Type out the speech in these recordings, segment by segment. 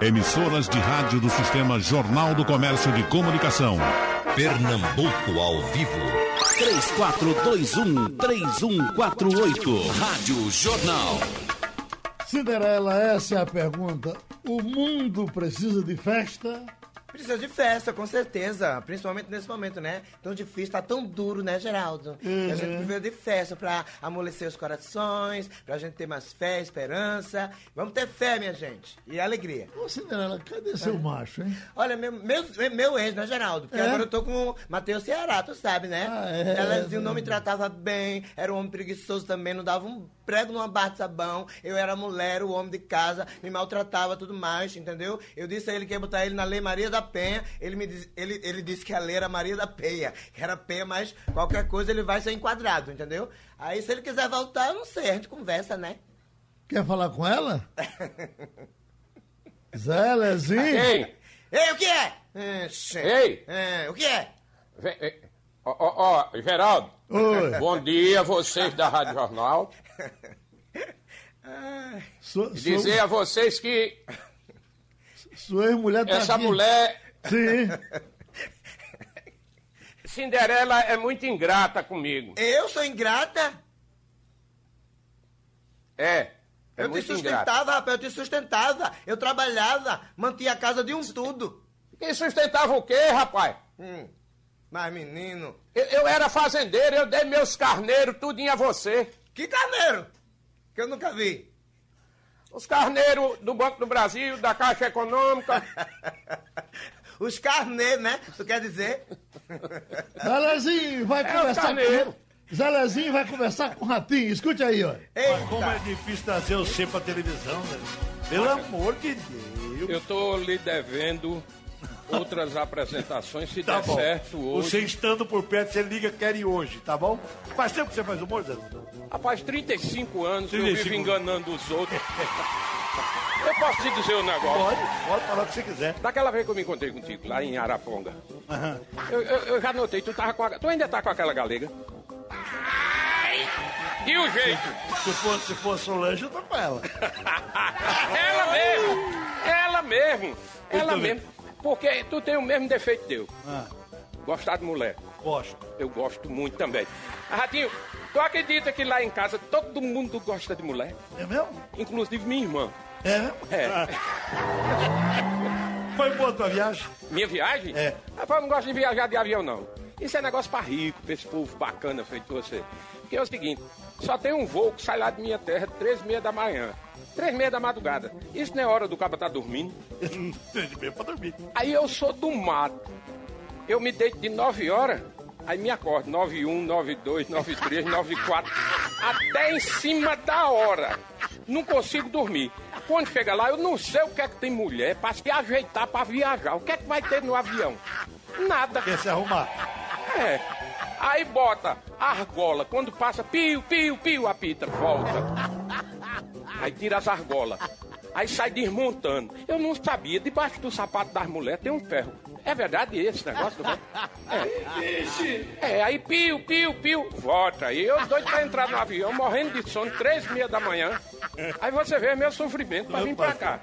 Emissoras de rádio do Sistema Jornal do Comércio de Comunicação. Pernambuco ao vivo. 3421-3148. Rádio Jornal. Cinderela, essa é a pergunta. O mundo precisa de festa? Precisa de festa, com certeza. Principalmente nesse momento, né? Tão difícil, tá tão duro, né, Geraldo? Uhum. A gente precisa de festa pra amolecer os corações, pra gente ter mais fé, esperança. Vamos ter fé, minha gente. E alegria. Ô, Cinderela, cadê seu macho, hein? Olha, meu, meu, meu ex, né, Geraldo? Porque É? agora eu tô com o Matheus Ceará, tu sabe, né? Ah, é, Elazinho não me é. tratava bem, era um homem preguiçoso também, não dava um prego numa barra de sabão. Eu era mulher, o homem de casa, me maltratava, tudo mais, entendeu? Eu disse a ele que ia botar ele na Lei Maria da Penha. Ele, me diz, ele, ele disse que a lei era Maria da Penha. Que era Penha, mas qualquer coisa ele vai ser enquadrado, entendeu? Aí se ele quiser voltar, eu não sei, a gente conversa, né? Quer falar com ela? Zé Lezinho? Ei, Ei, o que é? Ixi. Ei! É, o que é? ó, ó, ó, Geraldo. Oi. Bom dia, vocês da Rádio Jornal. Sua, dizer a vocês que sua ex-mulher tá essa aqui. mulher, Sim. Cinderela, é muito ingrata comigo. Eu sou ingrata? É, é eu te muito ingrata. sustentava, rapaz, eu te sustentava. Eu trabalhava, mantinha a casa de um tudo. Quem sustentava o quê, rapaz? Hum. Mas, menino, Eu, eu era fazendeiro, eu dei meus carneiros tudinho a você. que carneiro? Que eu nunca vi. Os carneiros do Banco do Brasil, da Caixa Econômica. Os carneiros, né? Tu quer dizer? Zé Lezinho vai É, conversar o com... Zé Lezinho vai conversar com o Ratinho. Escute aí, ó. Como é difícil trazer você pra televisão, né? Pelo amor de Deus. Eu tô lhe devendo outras apresentações, se Tá der bom. certo hoje. Você estando por perto, você liga, quer ir hoje, tá bom? Faz tempo que você faz humor, Zé? Rapaz, 35 anos eu 35. vivo enganando os outros. Eu posso te dizer um negócio. Pode, pode falar o que você quiser. Daquela vez que eu me encontrei contigo, lá em Araponga, eu, eu- eu já notei, tu, tava com a, tu ainda tá com aquela galega? E o jeito? Se fosse, se fosse Solange, eu tô com ela. ela mesmo! Ela mesmo! Ela Muito bem. mesmo! Porque tu tem o mesmo defeito teu. Ah, Gostar de mulher. gosto. Eu gosto muito também. Ratinho, tu acredita que lá em casa todo mundo gosta de mulher? É mesmo? Inclusive minha irmã. É mesmo? É. Foi boa tua viagem? Minha viagem? É. Rapaz, eu não gosto de viajar de avião, não. Isso é negócio pra rico, pra esse povo bacana feito você. Porque é o seguinte, só tem um voo que sai lá de minha terra três e meia da manhã. Três e meia da madrugada. Isso não é hora do cabo estar dormindo. Tem de bem pra dormir. Aí eu sou do mato. Eu me deito de 9 horas, aí me acordo. 91, 92, 93, 94. Até em cima da hora. Não consigo dormir. Quando chega lá, eu não sei o que é que tem mulher pra se ajeitar pra viajar. O que é que vai ter no avião? Nada. Quer se arrumar? É. Aí bota argola. Quando passa, piu, piu, piu, apita, volta. Aí tira as argolas. Aí sai desmontando. Eu não sabia, debaixo do sapato das mulheres tem um ferro. É verdade esse negócio? Né? É. é, aí piu, piu, piu, volta. Aí eu doido pra entrar no avião, morrendo de sono, três e meia da manhã. Aí você vê meu sofrimento pra vir pra cá.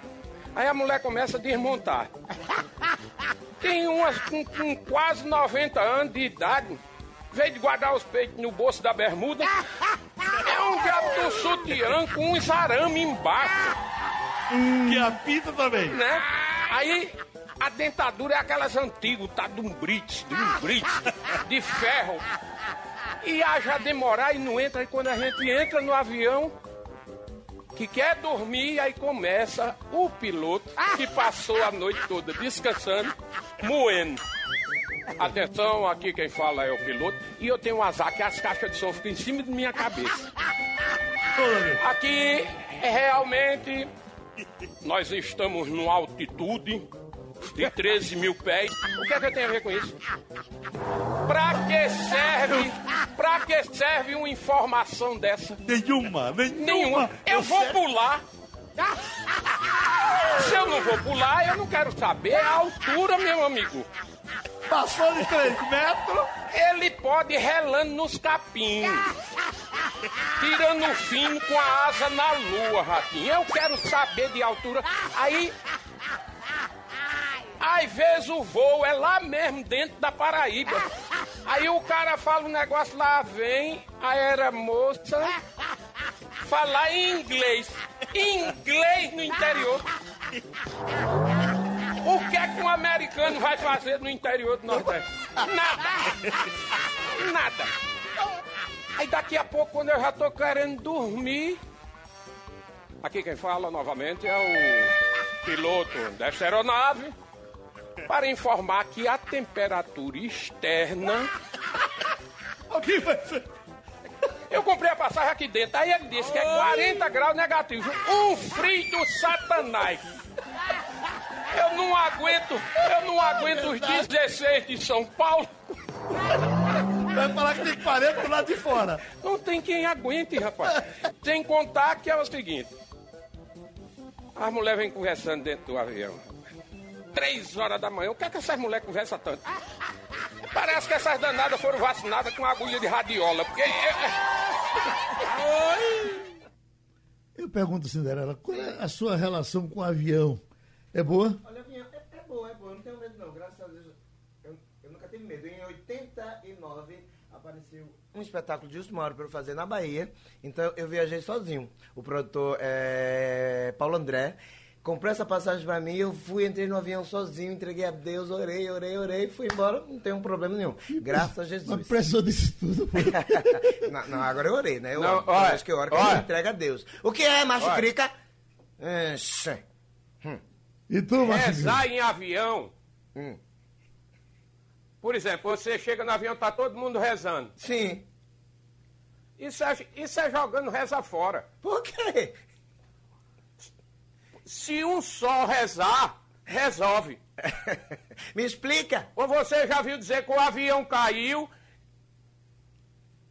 Aí a mulher começa a desmontar. Tem umas com, com quase 90 anos de idade. Veio de guardar os peitos no bolso da bermuda. Um gato do sutiã com uns arame embaixo, Que apita também. né? Aí a dentadura é aquelas antigas, tá de um brite, de um brite, de ferro. E haja demorar e não entra. E quando a gente entra no avião, que quer dormir, aí começa o piloto que passou a noite toda descansando, moendo. Atenção, aqui quem fala é o piloto. E eu tenho um azar que as caixas de som ficam em cima de minha cabeça. Aqui é realmente nós estamos numa altitude de 13 mil pés. O que é que tem a ver com isso? Pra que serve? Pra que serve uma informação dessa? Nenhuma, nenhuma. Nenhuma. Eu vou pular. Se eu não vou pular, eu não quero saber a altura, meu amigo. Passou de 3 metros. Ele pode ir relando nos capinhos. Tirando o fino com a asa na lua, ratinho. Eu quero saber de altura. Aí Às vezes o voo é lá mesmo, dentro da Paraíba. Aí o cara fala um negócio lá, vem a aeromoça falar em inglês. Inglês no interior. O que é que um americano vai fazer no interior do Nordeste? Nada. Nada. Aí daqui a pouco, quando eu já tô querendo dormir, aqui quem fala novamente é o piloto desta aeronave, para informar que a temperatura externa. Alguém vai ser. Eu comprei a passagem aqui dentro, aí ele disse que é 40 graus negativo. Um frio do satanás. Eu não aguento, eu não aguento os 16 de São Paulo. Vai falar que tem 40 do lado de fora. Não tem quem aguente, rapaz. Sem contar que é o seguinte: as mulheres vêm conversando dentro do avião. Três horas da manhã, o que é que essas mulheres conversam tanto? Parece que essas danadas foram vacinadas com agulha de radiola, porque. Eu pergunto, Cinderela, qual é a sua relação com o avião? É boa? Olha, minha, é, é boa, é boa, eu não tenho medo não, graças a Deus. Eu, eu nunca tive medo. Em 89 apareceu um espetáculo de última hora para eu fazer na Bahia, então eu viajei sozinho. O produtor é Paulo André. Comprou essa passagem pra mim, eu fui, entrei no avião sozinho, entreguei a Deus, orei, orei, orei, fui embora, não tem um problema nenhum. Graças a Jesus. Mas precisou disso tudo. não, não, agora eu orei, né? Eu Não, oro. Olha, vez que eu oro, que olha. eu entrego a Deus. O que é, macho Olha. crica? Ixi. E tu, Márcio? Rezar em avião. Hum. Por exemplo, você chega no avião, tá todo mundo rezando. Sim. Isso é, isso é jogando reza fora. Por quê? Se um só rezar, resolve. Me explica. Ou você já viu dizer que o avião caiu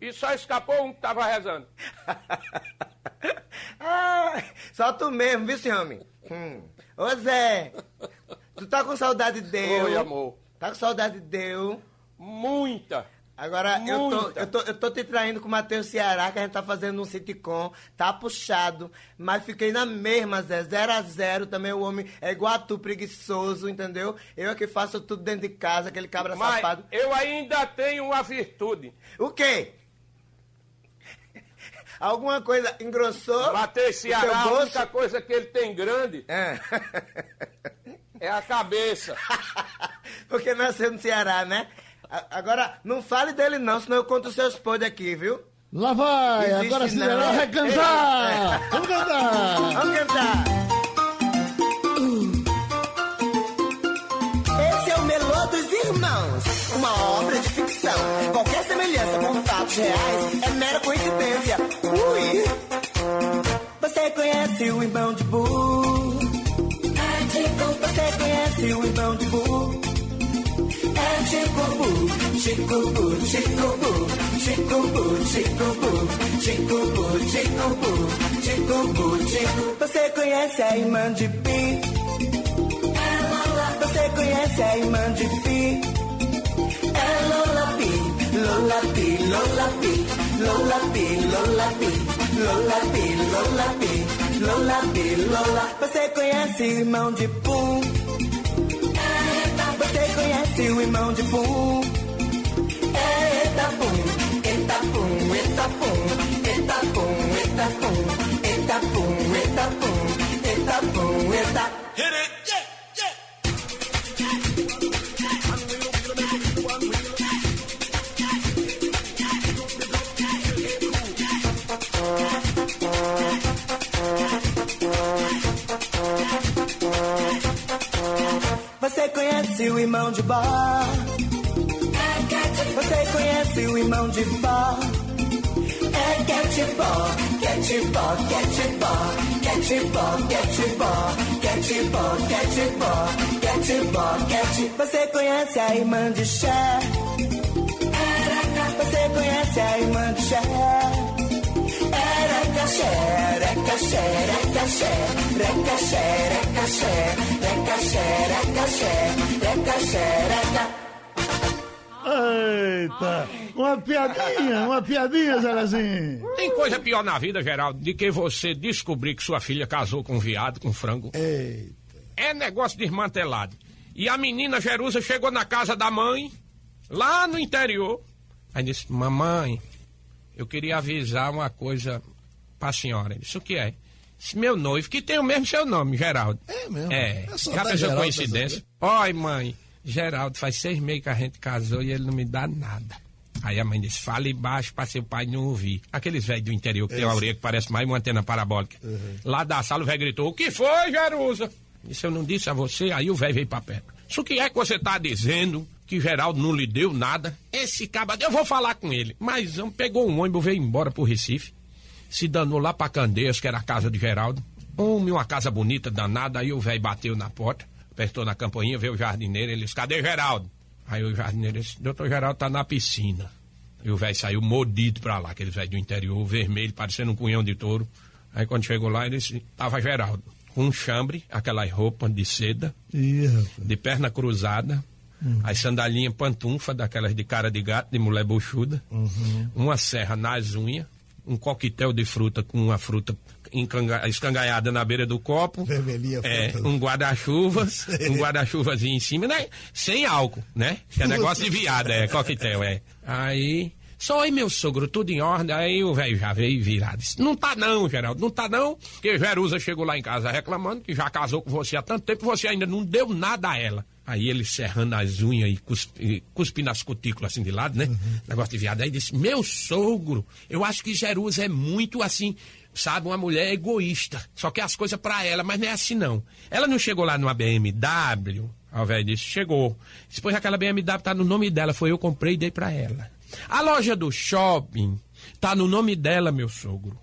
e só escapou um que tava rezando? ah, só tu mesmo, viu, seu homem? Hum. Ô, Zé, tu tá com saudade de Deus? Oi, amor. Tá com saudade de Deus? Muita. Agora, eu tô, eu, tô, eu tô te traindo com o Matheus Ceará, que a gente tá fazendo um sitcom, tá puxado, mas fiquei na mesma, Zé, zero a zero, também o homem é igual a tu, preguiçoso, entendeu? Eu é que faço tudo dentro de casa, aquele cabra Mas safado. eu ainda tenho uma virtude. O quê? Alguma coisa engrossou? Matheus o Ceará, a única coisa que ele tem grande É. é a cabeça. Porque nasceu no Ceará, né? Agora, não fale dele não, senão eu conto os seus podres aqui, viu? Lá vai, Existe agora Cinderela não. vai cantar! Vamos cantar! Vamos cantar! Esse é o Melô dos Irmãos, uma obra 500 reais é mera coincidência. Ui! Você conhece o irmão de Boo? É de tipo. Você conhece o irmão de Boo? É de Bu, Chico Bu, Chico Bu, Chico Bu, Chico Bu, Chico Bu, Chico Bu, Chico Bu, Chico Você conhece a irmã de Pi? É Você conhece a irmã de Pi? Lola pi, Lola pi, Lola pi, Lola pi, Lola pi, Lola pi, Lola pi, Lola. Você conhece o irmão de Pum? Você conhece o irmão de Pum? Eita Pum, eita Pum, eita Pum, eita Pum, eita Pum, eita Pum, eita Pum. Irmão de Bar? Você conhece o irmão de Bar? É Catibó, Catibó, Catibó, Catibó, Catibó, Catibó, Catibó, Catibó, Catibó. Você conhece a irmã de Cher? Você conhece a irmã de Cher? Era caché, recaxé, recaxé, recaxé, recaxé, recaxé, recaxé, recaxé, recaxé. Eita! Uma piadinha, uma piadinha, Zelazinho! Tem coisa pior na vida, Geraldo, de que você descobrir que sua filha casou com um viado, com um frango. Eita! É negócio desmantelado. E a menina Jerusa chegou na casa da mãe, lá no interior. Aí disse: Mamãe, eu queria avisar uma coisa pra senhora. Isso que é? Esse meu noivo, que tem o mesmo seu nome, Geraldo. É mesmo? É. É Já pensou Geraldo coincidência? Oi, mãe. Geraldo, faz seis meses que a gente casou e ele não me dá nada. Aí a mãe disse, fale baixo pra seu pai não ouvir. Aqueles velhos do interior que tem uma orelha que parece mais uma antena parabólica. Lá da sala o velho gritou, o que foi, Jerusa? Disse, eu não disse a você, aí o velho veio pra perto. Isso que é que você tá dizendo? Que Geraldo não lhe deu nada? Esse cabra, eu vou falar com ele. Mas um, pegou um ônibus, veio embora pro Recife. Se danou lá pra Candeias, que era a casa de Geraldo. Homem, uma casa bonita, danada. Aí o velho bateu na porta, apertou na campainha, veio o jardineiro. Ele disse, cadê Geraldo? Aí o jardineiro disse, doutor Geraldo tá na piscina. E o velho saiu mordido pra lá, aquele velho do interior, vermelho, parecendo um cunhão de touro. Aí quando chegou lá, ele disse, tava Geraldo. Com um chambre, aquelas roupas de seda, de perna cruzada, as sandalinhas pantunfa, daquelas de cara de gato, de mulher buchuda, uma serra nas unhas, um coquetel de fruta com uma fruta escangaiada na beira do copo. Vermelhinha, É, fruta. um guarda-chuva, um guarda-chuvazinho em cima, né? Sem álcool, né? Que é negócio de viada, é, coquetel, é. Aí, só aí meu sogro, tudo em ordem, aí o velho já veio virado. Disse, não tá não, Geraldo, não tá não, porque Jerusa chegou lá em casa reclamando que já casou com você há tanto tempo, você ainda não deu nada a ela. Aí ele serrando as unhas e cuspi- cuspindo as cutículas assim de lado, né? Negócio de viado. Aí disse, meu sogro, eu acho que Jerusa é muito assim, sabe, uma mulher egoísta. Só quer as coisas pra ela, mas não é assim não. Ela não chegou lá numa BMW. Aí o velho disse, chegou. Depois aquela BMW tá no nome dela, foi eu comprei e dei pra ela. A loja do shopping tá no nome dela, meu sogro.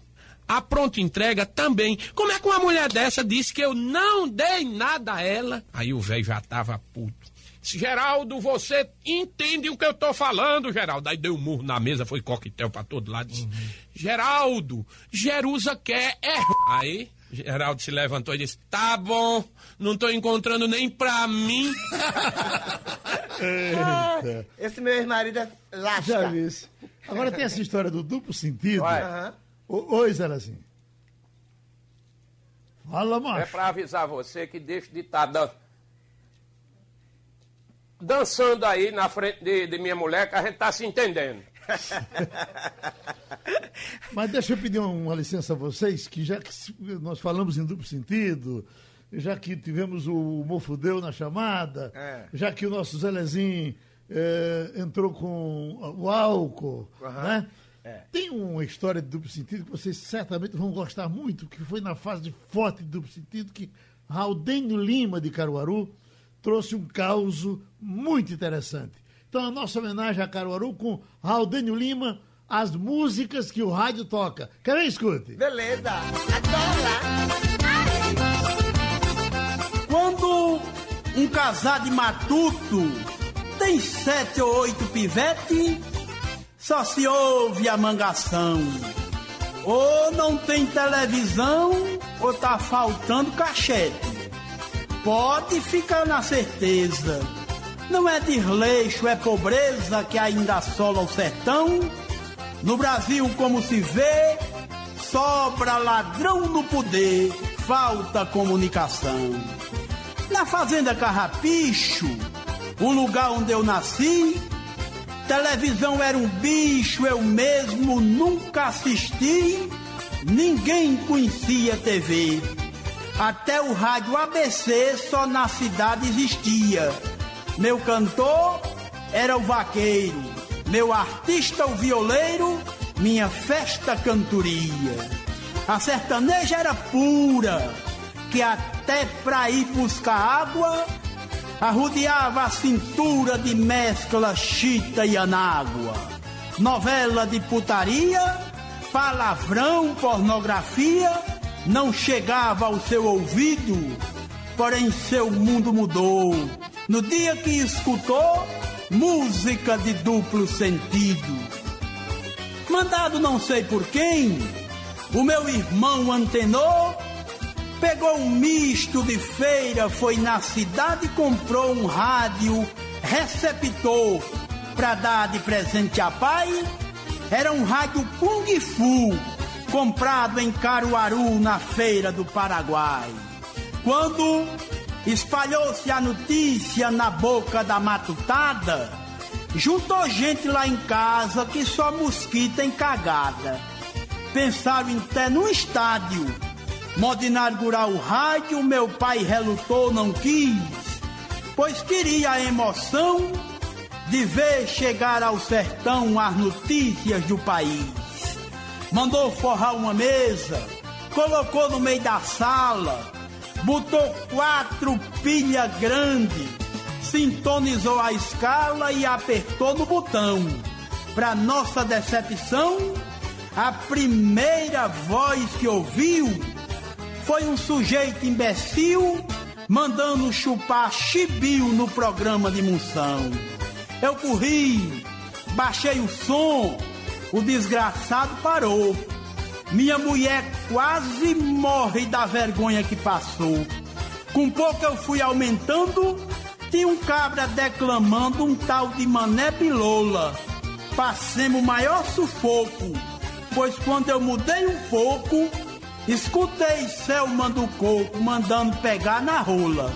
A pronta entrega também. Como é que uma mulher dessa disse que eu não dei nada a ela? Aí o velho já tava puto. Disse, Geraldo, você entende o que eu tô falando, Geraldo. Aí deu um murro na mesa, foi coquetel pra todo lado. Disse, Geraldo, Jerusa quer é... Aí, Geraldo se levantou e disse, tá bom, não tô encontrando nem pra mim. Eita. Esse meu ex-marido é lasca. Já vi isso. Agora tem essa história do duplo sentido. Aham. Oi, Zerazinho. Fala, É macho. pra avisar você que deixa de estar dan... dançando aí na frente de, de minha mulher, que a gente tá se entendendo. Mas deixa eu pedir uma licença a vocês, que já que nós falamos em duplo sentido, já que tivemos o Mofudeu na chamada, É. já que o nosso Zelezinho eh, entrou com o álcool, né? Tem uma história de duplo sentido que vocês certamente vão gostar muito, que foi na fase forte de duplo sentido, que Raudênio Lima, de Caruaru, trouxe um caos muito interessante. Então, a nossa homenagem a Caruaru com Raudênio Lima, as músicas que o rádio toca. Quer ver? Escute. Beleza. Adora. Quando um casado de matuto tem sete ou oito pivete, só se ouve a mangação. Ou não tem televisão, ou tá faltando cachete. Pode ficar na certeza. Não é desleixo, é pobreza que ainda assola o sertão. No Brasil, como se vê, sobra ladrão no poder, falta comunicação. Na fazenda Carrapicho, o lugar onde eu nasci, televisão era um bicho, eu mesmo nunca assisti, ninguém conhecia TV. Até o rádio ABC só na cidade existia. Meu cantor era o vaqueiro, meu artista o violeiro, minha festa cantoria. A sertaneja era pura, que até pra ir buscar água, arrodeava a cintura de mescla chita e anágua. Novela de putaria, palavrão, pornografia, não chegava ao seu ouvido, porém seu mundo mudou. No dia que escutou música de duplo sentido. Mandado não sei por quem, o meu irmão antenou, pegou um misto de feira, foi na cidade comprou um rádio receptor pra dar de presente a pai. Era um rádio Kung Fu, comprado em Caruaru, na feira do Paraguai. Quando espalhou-se a notícia na boca da matutada, juntou gente lá em casa que só mosquita encagada. Pensaram até no estádio, modo inaugurar o rádio, meu pai relutou, não quis, pois queria a emoção de ver chegar ao sertão as notícias do país. Mandou forrar uma mesa, colocou no meio da sala, botou quatro pilhas grandes, sintonizou a escala e apertou no botão. Para nossa decepção, a primeira voz que ouviu foi um sujeito imbecil mandando chupar chibio no programa de Munção. Eu corri, baixei o som, o desgraçado parou. Minha mulher quase morre da vergonha que passou. Com pouco eu fui aumentando, tinha um cabra declamando um tal de Mané Bilola. Passemos o maior sufoco, pois quando eu mudei um pouco, escutei Selma do Coco mandando pegar na rola.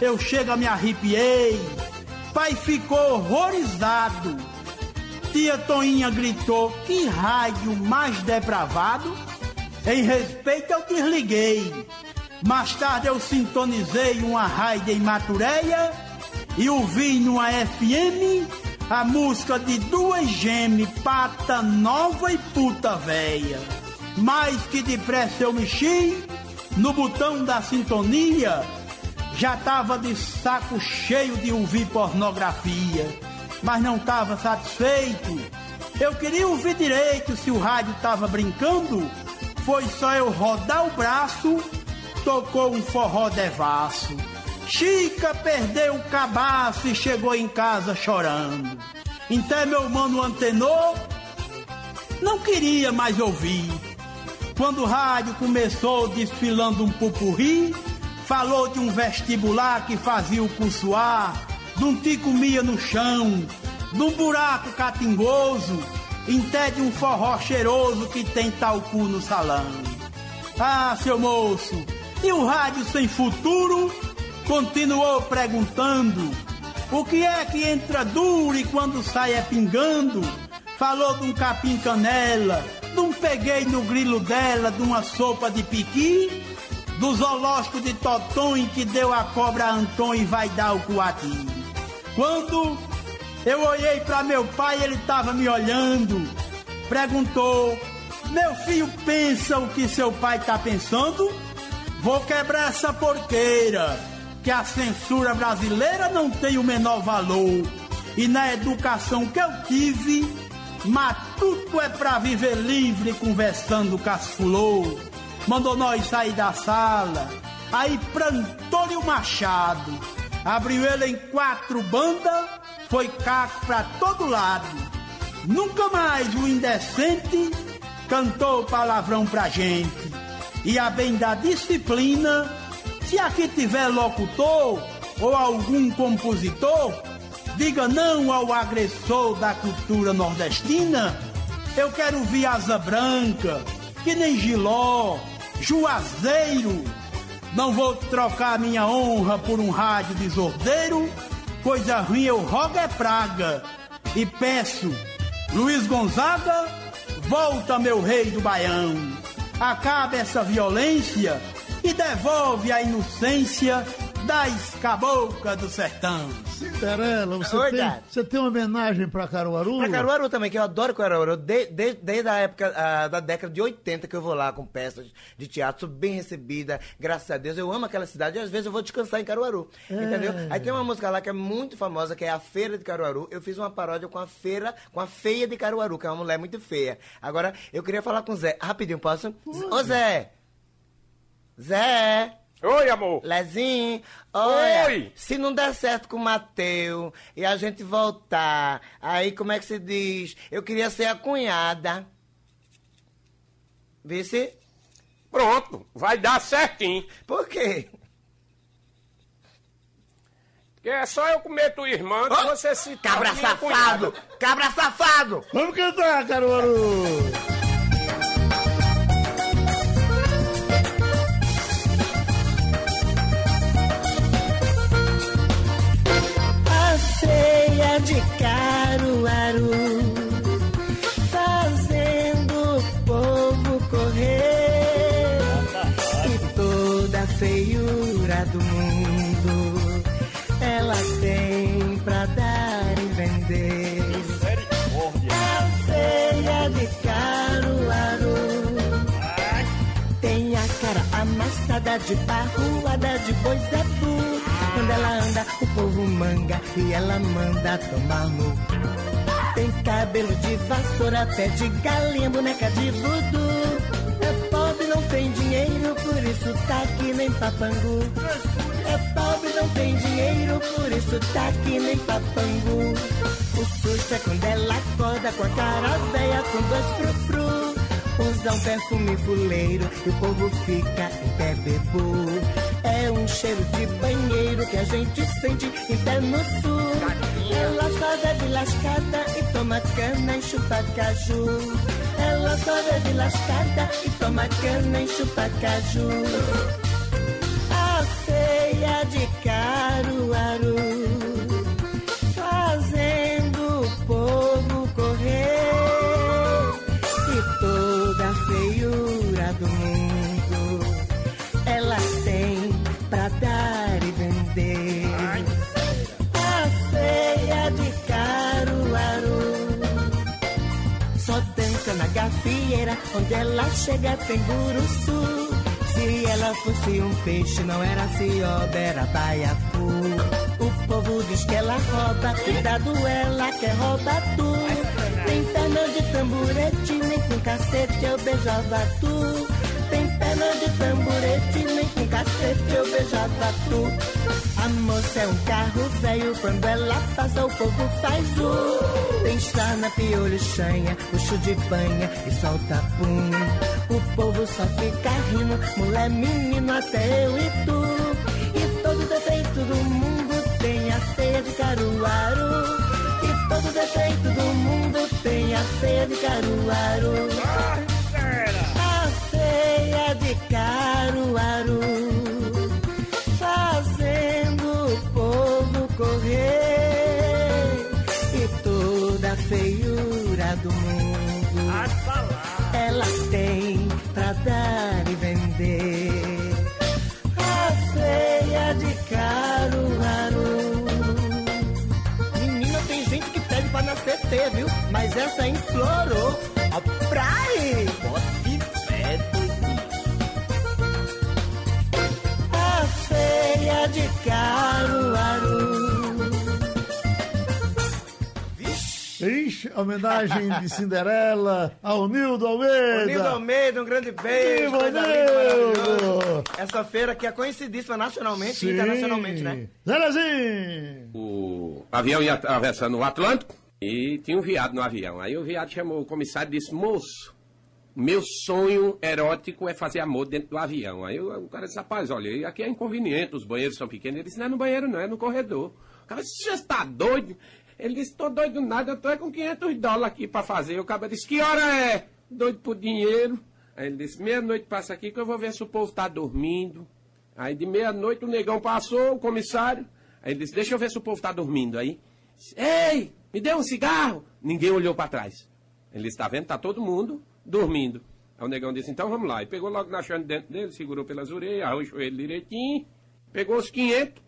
Eu chego, me arrepiei, Pai ficou horrorizado. Tia Toinha gritou: Que raio mais depravado! Em respeito, eu desliguei. Mais tarde, eu sintonizei uma raia em Matureia e ouvi numa FM a música de duas gêmeas, pata nova e puta véia. Mais que depressa eu mexi no botão da sintonia já estava de saco cheio de ouvir pornografia, mas não estava satisfeito. Eu queria ouvir direito se o rádio estava brincando. Foi só eu rodar o braço, tocou um forró devasso. Chica perdeu o cabaço e chegou em casa chorando. Então meu mano antenou, não queria mais ouvir. Quando o rádio começou desfilando um pupurri, Falou de um vestibular que fazia o curso A, de um que comia no chão, de um buraco catingoso, até de um forró cheiroso que tem talcu no salão. Ah, seu moço, e o rádio sem futuro? Continuou perguntando. O que é que entra duro e quando sai é pingando? Falou de um capim canela, um peguei no grilo dela, de uma sopa de piqui do zoológico de Totonho que deu a cobra a Antônio e vai dar o coati. Quando eu olhei para meu pai, ele estava me olhando, perguntou: Meu filho pensa o que seu pai está pensando? Vou quebrar essa porqueira, que a censura brasileira não tem o menor valor. E na educação que eu tive, matuto é pra viver livre conversando com as flores mandou nós sair da sala. Aí pra Antônio Machado, abriu ele em quatro bandas, foi caco pra todo lado. Nunca mais o indecente cantou palavrão pra gente. E a bem da disciplina, se aqui tiver locutor ou algum compositor, diga não ao agressor da cultura nordestina. Eu quero ver asa branca, que nem giló, Juazeiro. Não vou trocar minha honra por um rádio desordeiro. Coisa ruim eu rogo é praga. E peço, Luiz Gonzaga, volta meu rei do Baião. Acaba essa violência e devolve a inocência das caboclas do sertão. Cinderela, você, Oi, tem, você tem uma homenagem pra Caruaru? Pra Caruaru também, que eu adoro Caruaru. De, de, desde a época a, da década de 80 que eu vou lá com peças de teatro, sou bem recebida, graças a Deus. Eu amo aquela cidade e às vezes eu vou descansar em Caruaru. É. Entendeu? Aí tem uma música lá que é muito famosa, que é a Feira de Caruaru. Eu fiz uma paródia com a feira, com a feia de Caruaru, que é uma mulher muito feia. Agora, eu queria falar com o Zé. Rapidinho, posso? Ô Zé! Zé! Oi, amor. Lezinho, olha, Oi. se não der certo com o Mateu e a gente voltar, aí como é que se diz? Eu queria ser a cunhada. Vê se... Pronto, vai dar certinho. Por quê? Porque é só eu comer tua irmã que oh, você se... Cabra safado! Cunhada. Cabra safado! Vamos cantar, Caruaru! Caruaru, fazendo o povo correr. E toda a feiura do mundo ela tem pra dar e vender. A feia de Caruaru tem a cara amassada de barruada de boisabu. Quando ela anda, o povo manga e ela manda tomar no. Tem cabelo de vassoura, pé de galinha, boneca de voodoo. É pobre, não tem dinheiro, por isso tá aqui nem papangu. É pobre, não tem dinheiro, por isso tá aqui nem papangu. O susto é quando ela acorda com a cara velha, com dois frufru. Usa um perfume fuleiro e o povo fica em pé bebo. É um cheiro de banheiro que a gente sente em pé no sul. Ela só bebe lascada e toma cana e chupa caju. Ela só bebe lascada e toma cana e chupa caju. A feia de Caruaru onde ela chega tem buruçu. Se ela fosse um peixe, não era cioba, era baiacu. O povo diz que ela rouba, cuidado, ela quer roubar tu. Tem perna de tamburete, nem com cacete eu beijava tu. Perna de tamburete, nem com cacete eu beijava tu. A moça é um carro velho, quando ela passa o povo faz o. Tem sarna, piolho, chanha, puxo de banha e solta pum. O povo só fica rindo, mulher, menino, até eu e tu. E todo defeito do mundo tem a feia de Caruaru. E todo defeito do mundo tem a feia de Caruaru. A feia de Caruaru fazendo o povo correr e toda a feiura do mundo ela tem pra dar e vender. A feia de Caruaru. Menina, tem gente que pede pra nascer feia, viu? Mas essa implorou. A praia! Ixi, homenagem de Cinderela ao Nildo Almeida. Nildo Almeida, um grande beijo. Viva, Nildo! Essa feira aqui é conhecidíssima nacionalmente e internacionalmente, né? Zelezinho! O avião ia atravessando o Atlântico e tinha um viado no avião. Aí o viado chamou o comissário e disse: Moço, meu sonho erótico é fazer amor dentro do avião. Aí o, o cara disse: Rapaz, olha, aqui é inconveniente, os banheiros são pequenos. Ele disse: Não é no banheiro, não, é no corredor. O cara disse: Você está doido? Ele disse: Tô doido nada, eu tô é com 500 dólares aqui pra fazer. O cara disse: Que hora é? Doido por dinheiro. Aí ele disse: Meia-noite passa aqui que eu vou ver se o povo tá dormindo. Aí de meia-noite o negão passou, o comissário. Aí ele disse: Deixa eu ver se o povo tá dormindo. Aí, ei, me dê um cigarro. Ninguém olhou pra trás. Ele disse: Tá vendo? Tá todo mundo dormindo. Aí o negão disse: Então vamos lá. E pegou logo na chave dentro dele, segurou pelas orelhas, arrochou ele direitinho, pegou os 500.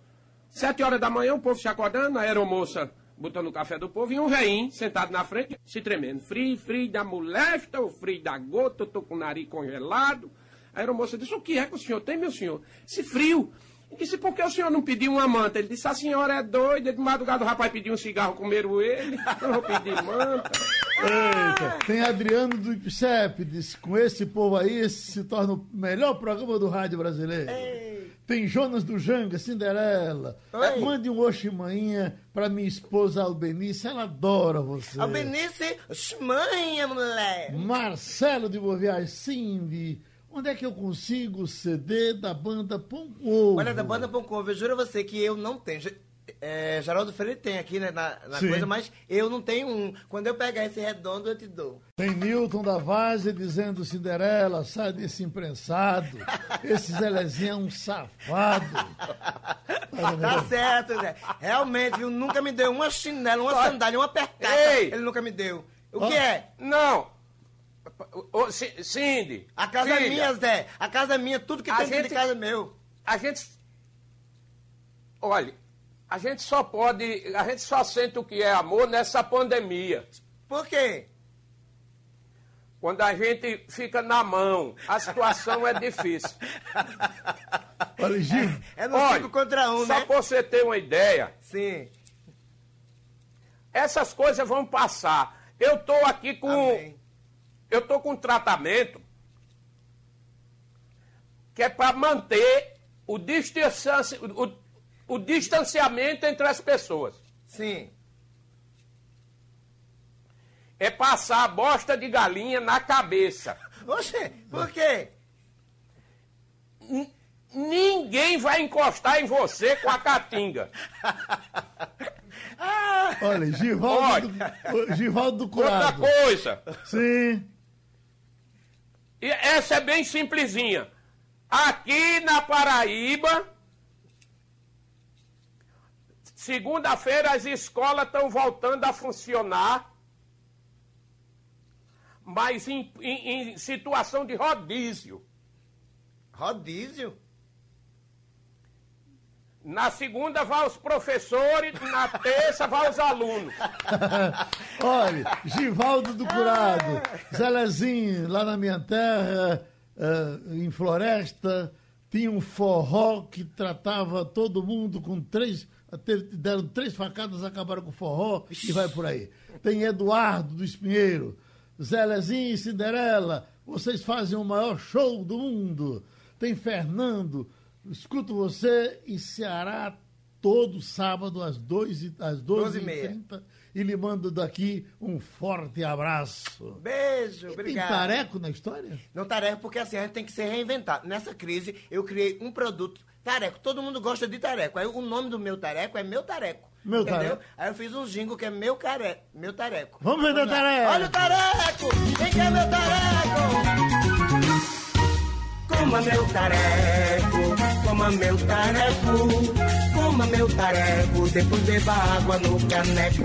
Sete horas da manhã, o povo se acordando, a aeromoça botando o café do povo e um veinho sentado na frente, se tremendo. Frio, frio da molesta, o frio da gota, eu tô com o nariz congelado. A aeromoça disse, o que é que o senhor tem, meu senhor? Esse frio. Ele disse, por que o senhor não pediu uma manta? Ele disse, a senhora é doida, de madrugada o rapaz pediu um cigarro, comeram ele, eu vou pedir manta. Eita, tem Adriano do IPCEP, disse, com esse povo aí, esse se torna o melhor programa do rádio brasileiro. Tem Jonas do Janga, Cinderela. Oi. Mande um oximainha pra minha esposa Albenice, ela adora você. Albenice, manha, mulher. Marcelo de Boa Viagem, Cindy. Onde é que eu consigo o CD da banda Pão Ovo? Olha, da banda Pão Ovo, eu juro a você que eu não tenho. É, Geraldo Freire tem aqui né, na, na coisa, mas eu não tenho um. Quando eu pegar esse redondo, eu te dou. Tem Newton da Vaz dizendo Cinderela, sai desse imprensado. Esse Zelezinho é um safado. Tá certo, Zé. Realmente, viu? Nunca me deu uma chinela, uma sandália, uma percata. Ei! Ele nunca me deu. O que é? Não. Ô, Cindy. A casa é filha, minha, Zé. A casa é minha. Tudo que A tem dentro de gente- casa é meu. A gente. Olha, a gente só pode. A gente só sente o que é amor nessa pandemia. Por quê? Quando a gente fica na mão, a situação é difícil. Olha, Gil, É no Olha, contra um, só né? pra você ter uma ideia, Sim. essas coisas vão passar. Eu tô aqui com. Amém. Eu tô com um tratamento que é para manter o, distanci- o, distanciamento entre as pessoas. Sim. É passar a bosta de galinha na cabeça. Oxe, por quê? Ninguém vai encostar em você com a caatinga. olha, Givaldo, do, Givaldo do Outra Curado. coisa, Sim. e essa é bem simplesinha. Aqui na Paraíba, segunda-feira as escolas estão voltando a funcionar, mas em, em- em situação de rodízio. Rodízio? Na segunda vai os professores, na terça vai os alunos. Olha, Givaldo do Curado, Zelezinho, lá na minha terra, eh, em Floresta, tinha um forró que tratava todo mundo com três. Deram três facadas, acabaram com o forró e vai por aí. Tem Eduardo do Espinheiro, Zelezinho e Cinderela, vocês fazem o maior show do mundo. Tem Fernando, escuto você e Ceará todo sábado às 12 às 12 12 e meia. 30 e lhe mando daqui um forte abraço. Beijo, E obrigado. Tem tareco na história? Não tareco, porque assim, a gente tem que se reinventar. Nessa crise, eu criei um produto tareco. Todo mundo gosta de tareco. Aí o nome do meu tareco é meu tareco. Meu entendeu? tareco. Aí eu fiz um jingle que é meu care... meu tareco. Vamos vender lá. tareco. Olha o tareco! Quem quer meu tareco? Coma meu tareco, coma meu tareco, coma meu tareco, depois beba água no caneco.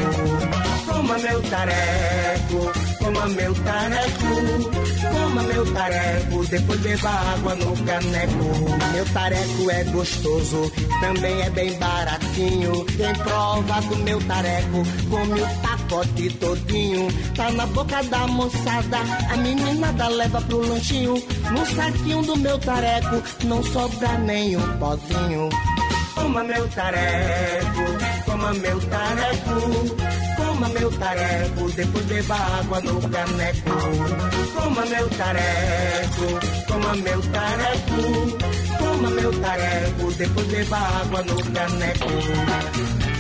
Coma meu tareco, coma meu tareco, coma meu tareco, depois beba água no caneco. Meu tareco é gostoso, também é bem baratinho. Quem prova do meu tareco, come o pacote todinho. Tá na boca da moçada, a meninada leva pro lanchinho. No saquinho do meu tareco, não sobra nenhum pozinho. Coma meu tareco, coma meu tareco, coma meu tareco, depois beba água no caneco. Coma meu tareco, coma meu tareco, coma meu tareco, depois beba água no caneco.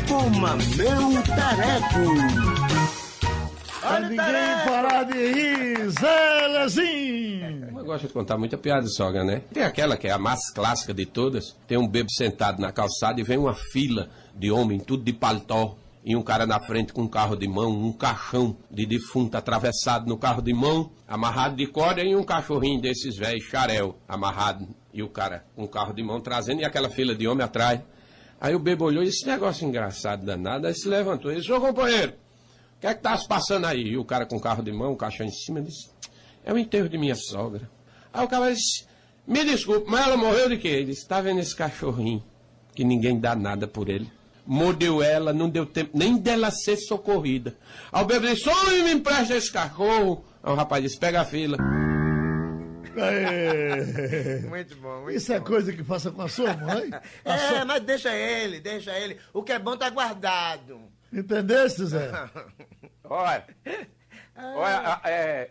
Coma meu tareco. Pra Olha ninguém parar de rir, Zelezinho! Eu gosto de contar muita piada de sogra, né? Tem aquela que é a mais clássica de todas. Tem um bebo sentado na calçada e vem uma fila de homem, tudo de paletó. E um cara na frente com um carro de mão, um caixão de defunto atravessado no carro de mão, amarrado de corda e um cachorrinho desses velhos, xarel, amarrado. E o cara com o carro de mão trazendo e aquela fila de homem atrás. Aí o bebo olhou esse negócio engraçado danado, aí se levantou e disse, ô companheiro, o que é que tá se passando aí? E o cara com o carro de mão, o caixão em cima, disse, é o enterro de minha sogra. Aí o cara disse, me desculpe, mas ela morreu de quê? Ele disse, tá vendo esse cachorrinho, que ninguém dá nada por ele. Mordeu ela, não deu tempo nem dela ser socorrida. Aí o bebê disse, homem, me empresta esse cachorro. Aí o rapaz disse, pega a fila. Aê. Muito bom, muito Isso é bom. coisa que faça com a sua mãe? A É, sua- mas deixa ele, deixa ele. O que é bom tá guardado. Entendeste, Zé? Olha, olha, é...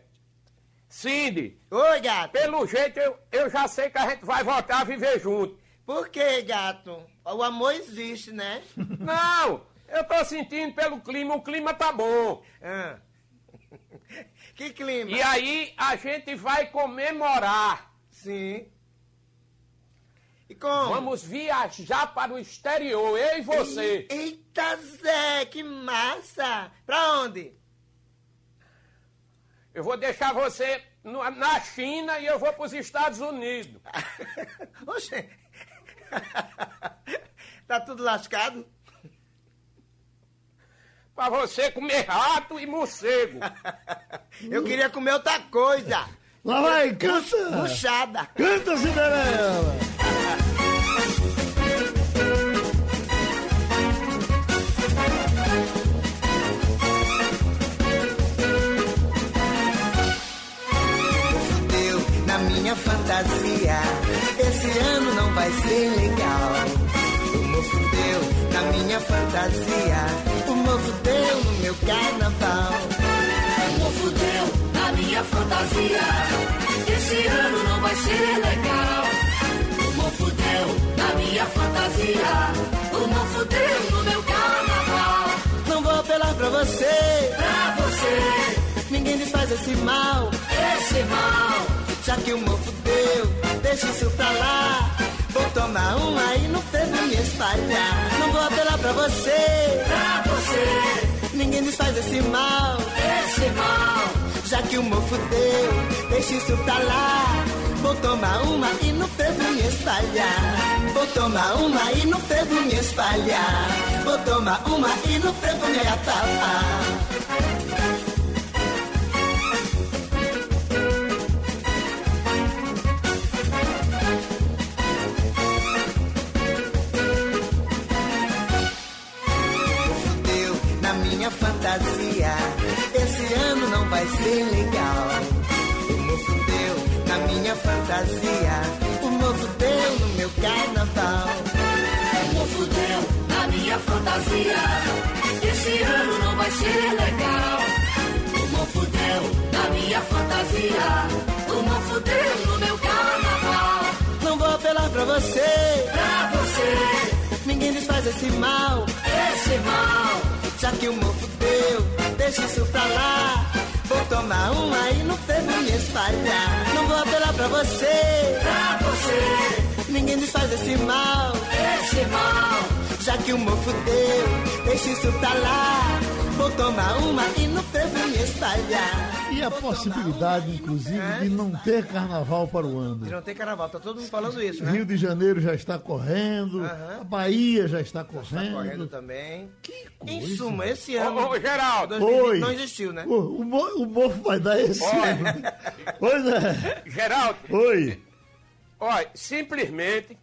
Cindy, Oi, gato. pelo jeito eu, eu já sei que a gente vai voltar a viver junto. Por que, gato? O amor existe, né? Não, eu tô sentindo pelo clima, o clima tá bom. Ah. Que clima? E aí a gente vai comemorar. Sim. E como? Vamos viajar para o exterior, eu e você. Eita, Zé, que massa! Pra onde? Eu vou deixar você na China e eu vou para os Estados Unidos. Oxê. tá tudo lascado? Pra você comer rato e morcego. Eu queria comer outra coisa. Lá vai, canta! Puxada! Canta, Cinderela! Na minha fantasia vai ser legal. O mofo deu na minha fantasia. O mofo deu no meu carnaval. O mofo deu na minha fantasia. Esse ano não vai ser legal. O mofo deu na minha fantasia. O mofo deu no meu carnaval. Não vou apelar pra você, Pra você, ninguém desfaz esse mal. esse mal. Já que o mofo deu, deixa isso pra lá. Vou tomar uma e no fervo me espalhar. Não vou apelar pra você, Pra você, ninguém desfaz esse mal. esse mal. Já que o mofo deu, deixa isso pra lá. Vou tomar uma e no fervo me espalhar. Vou tomar uma e no fervo me espalhar. Vou tomar uma e no fervo me atapar. Vai ser legal. O mofo deu na minha fantasia. O mofo deu no meu carnaval. O mofo deu na minha fantasia. Esse ano não vai ser legal. O mofo deu na minha fantasia. O mofo deu no meu carnaval. Não vou apelar pra você, Pra você, ninguém desfaz esse mal. esse mal. Já que o mofo deu, deixa isso pra lá. Vou tomar uma e no fervo me espalhar. Não vou apelar pra você, Pra você, ninguém desfaz esse mal. esse mal. Já que o mofo deu, deixa isso pra lá. Vou tomar uma e me espalhar. E a possibilidade, inclusive, de não ter carnaval para o ano. não tem carnaval, tá todo mundo falando isso, Rio de Janeiro já está correndo, Aham. a Bahia já está Tá correndo. correndo também. Que Em coisa. suma, esse Ô, ano. ô, Geraldo, 2020 Oi. não existiu, né? O, o, o mofo vai dar esse ano. Pois é. Geraldo, Oi. olha, simplesmente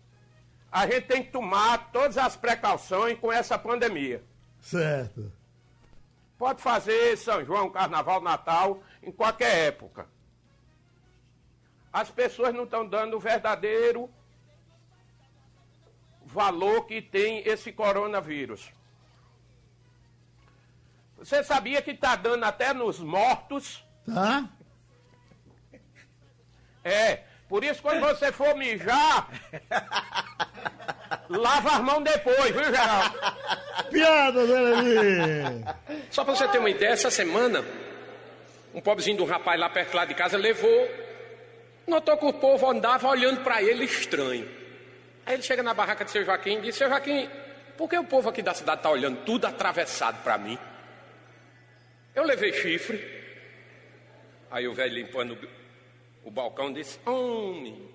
a gente tem que tomar todas as precauções com essa pandemia. Certo. Pode fazer São João, Carnaval, Natal, em qualquer época. As pessoas não estão dando o verdadeiro valor que tem esse coronavírus. Você sabia que está dando até nos mortos? Tá? É. Por isso, quando você for mijar, lava as mãos depois, viu, Geraldo? Piada, Zé. Só pra você ter uma ideia, essa semana, um pobrezinho de um rapaz lá perto lá de casa levou, notou que o povo andava olhando pra ele estranho. Aí ele chega na barraca de seu Joaquim e diz: Seu Joaquim, por que o povo aqui da cidade tá olhando tudo atravessado pra mim? Eu levei chifre. Aí o velho limpando o balcão disse: Homem,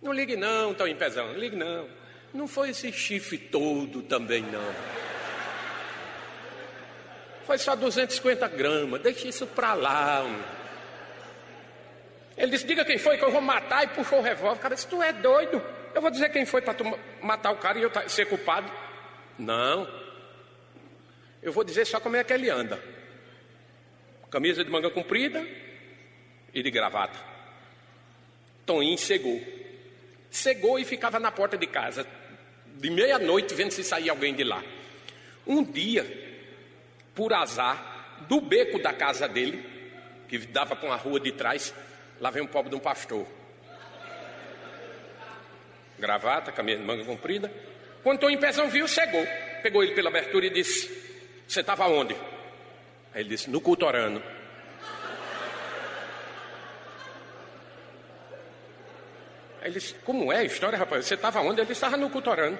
não ligue não, tão em pezão, não ligue não. Não foi esse chifre todo também não. Foi só 250 gramas, deixa isso pra lá. homem. Ele disse: Diga quem foi que eu vou matar. E puxou o revólver. O cara disse: Tu é doido? Eu vou dizer quem foi para tu ma- matar o cara e eu ser culpado. Não. Eu vou dizer só como é que ele anda: camisa de manga comprida e de gravata. Toninho cegou. Cegou e ficava na porta de casa, de meia-noite, vendo se saía alguém de lá. Um dia, por azar, do beco da casa dele, que dava para uma rua de trás, lá vem um pobre de um pastor. Gravata, camisa de manga comprida. Quando Toninho Pezão viu, cegou. Pegou ele pela abertura e disse: Você estava onde? Aí ele disse: No cultorano. Aí ele disse: Como é a história, rapaz? Você estava onde? Ele disse: Estava no cultorano.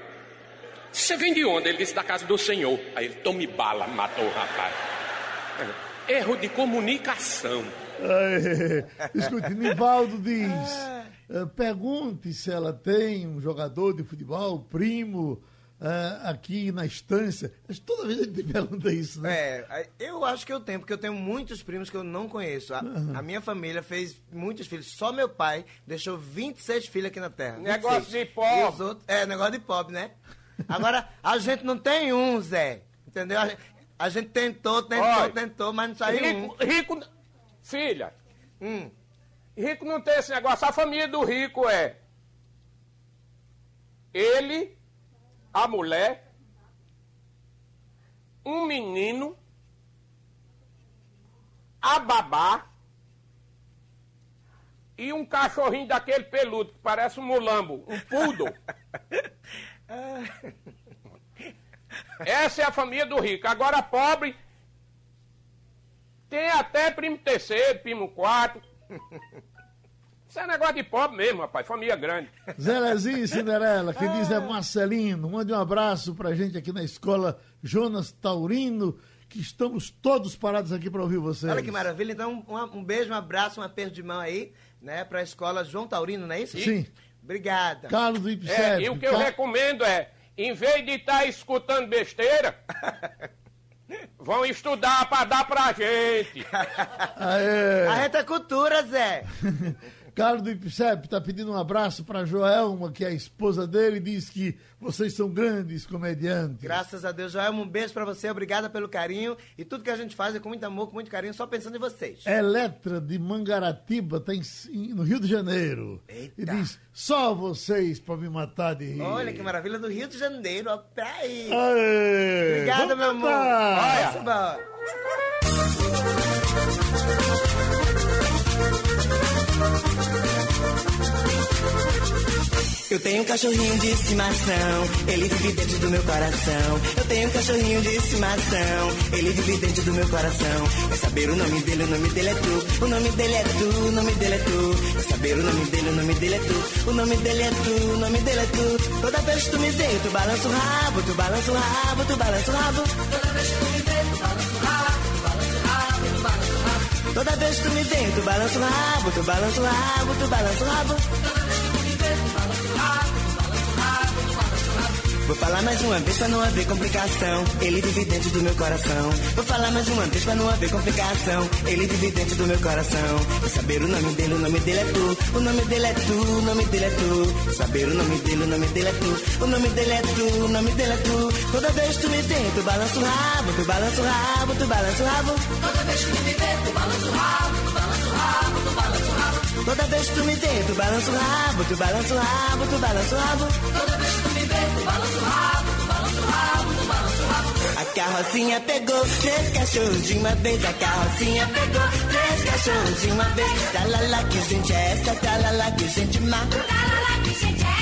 Você vem de onde? Ele disse: Da casa do senhor. Aí ele: Tome bala, matou o rapaz. Erro de comunicação. Ai, Escute, Nivaldo diz: eh, pergunte se ela tem um jogador de futebol, primo, eh, aqui na estância. Mas Toda vez a gente pergunta isso, né? É, eu acho que eu tenho, porque eu tenho muitos primos que eu não conheço. A, a minha família fez muitos filhos. Só meu pai deixou 26 filhos aqui na Terra. Negócio 26. de pobre. Os outros- é, negócio de pobre, né? Agora, a gente não tem um, Zé. Entendeu? A, gente- a gente tentou, tentou, Olha, tentou, mas não saiu Rico, um. rico, filha, Hum. rico não tem esse negócio. A família do rico é ele, a mulher, um menino, a babá e um cachorrinho daquele peludo que parece um mulambo, um poodle. Essa é a família do rico. Agora, pobre, tem até primo terceiro, primo quarto. Isso é negócio de pobre mesmo, rapaz. Família grande. Zelezinho e Cinderela, quem diz é Marcelino. Mande um abraço pra gente aqui na escola Jonas Taurino, que estamos todos parados aqui para ouvir vocês. Olha que maravilha. Então, um, um beijo, um abraço, um aperto de mão aí, né, pra escola João Taurino, não é isso? Sim. Obrigada. Carlos do É, Ipsep. e o que eu recomendo é, em vez de estar escutando besteira, vão estudar para dar pra gente. Aê. A reta é cultura, Zé. Carlos do Ipsep está pedindo um abraço para Joelma, que é a esposa dele, e diz que vocês são grandes comediantes. Graças a Deus, Joel, um beijo pra você, obrigada pelo carinho. E tudo que a gente faz é com muito amor, com muito carinho, só pensando em vocês. Eletra de Mangaratiba, tá em- em- no Rio de Janeiro. E diz: só vocês para me matar de rir. Olha que maravilha do Rio de Janeiro, ó, pra aí. Aê, Obrigada, meu amor. cantar. Vamos Eu tenho um cachorrinho de estimação, ele vive dentro do meu coração. Eu tenho um cachorrinho de estimação, ele vive dentro do meu coração. Quer saber o nome dele, o nome dele é tu. O nome dele é tu, o nome dele é tu. Quer saber o nome dele, o nome dele é tu. O nome dele é tu, o nome dele é tu. Toda vez que tu me vê, tu balança o rabo, tu balança o rabo, tu balança o rabo. Toda vez que tu me vê, tu balança o rabo, tu balança o rabo, tu balança o rabo. Toda vez que tu me vê, tu balança o rabo, tu balança o rabo, tu balança o rabo. Vou falar mais uma vez pra não haver complicação. Ele vive dentro do meu coração. Vou falar mais uma vez pra não haver complicação. Ele vive dentro do meu coração. Quer saber o nome dele, o nome dele é tu. O nome dele é tu, o nome dele é tu. Quer saber o nome dele, o nome dele é tu. O nome dele é tu, o nome dele é tu. Toda vez tu me vê, tu balança o rabo, tu balança o rabo, tu balança o rabo. Toda vez que tu me vê, tu balança o rabo, tu balança o rabo, tu balança o rabo. Toda vez que tu me vê, tu balança o rabo, tu balança o rabo, tu balança o rabo. A carrocinha pegou três cachorros de uma vez. A carrocinha pegou três cachorros de uma vez. Tralala, que gente é essa? Que gente má. Que gente é essa?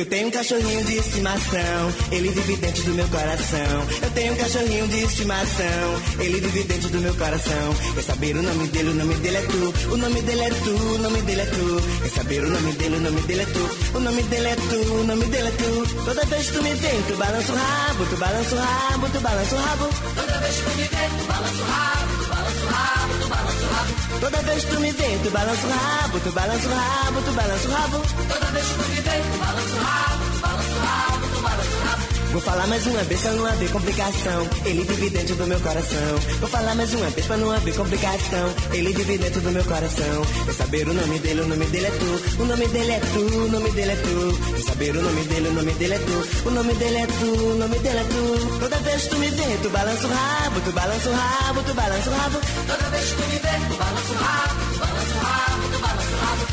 Eu tenho um cachorrinho de estimação, ele vive dentro do meu coração. Eu tenho um cachorrinho de estimação, ele vive dentro do meu coração. Quer saber o nome dele, o nome dele é tu. O nome dele é tu, o nome dele é tu. Quer saber o nome dele, o nome dele é tu. O nome dele é tu, o nome dele é tu. Toda vez que tu me vê, tu balança o rabo, tu balança o rabo, tu balança o rabo. Toda vez que tu me vê, tu balança o rabo, tu balança o rabo, tu balança o rabo. Toda vez que tu me vê, tu balança o rabo, tu balança o rabo, tu balança o rabo. Toda vez que tu me vê, tu balança o rabo, Vou falar mais uma vez pra não haver complicação. Ele vive dentro do meu coração. Vou falar mais uma vez pra não haver complicação. Ele vive dentro do meu coração. Quer saber o nome dele, o nome dele é tu. O nome dele é tu, o nome dele é tu. Quer saber o nome dele, o nome dele é tu. O nome dele é tu, o nome dele é tu. Toda vez que tu me vê, tu balança o rabo, tu balança o rabo, tu balança o rabo. Toda vez que tu me vê, tu balança o rabo, tu balança o rabo,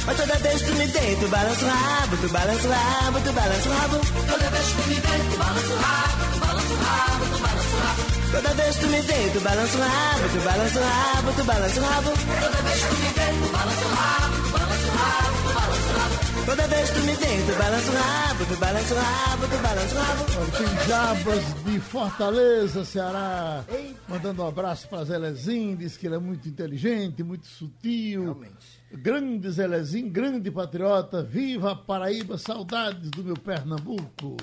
Mas toda vez que tu me vê, tu balança o rabo, tu balança o rabo, tu balança o rabo. Toda vez que tu me vê, tu balança o rabo, tu balança o rabo, tu balança o rabo. Toda vez que tu me vê, tu balança o rabo, tu balança o rabo, tu balança o rabo. Toda vez que tu me vê, tu balança o rabo, tu balança o rabo, tu balança o rabo. Toda vez que tu me tu balança o rabo, tu balança o rabo, tu balança o rabo. Tem Jabas de Fortaleza, Ceará. Mandando um abraço para Zelezinho, diz que ele é muito inteligente, muito sutil. Grande Zelezinho, grande patriota. Viva Paraíba, saudades do meu Pernambuco.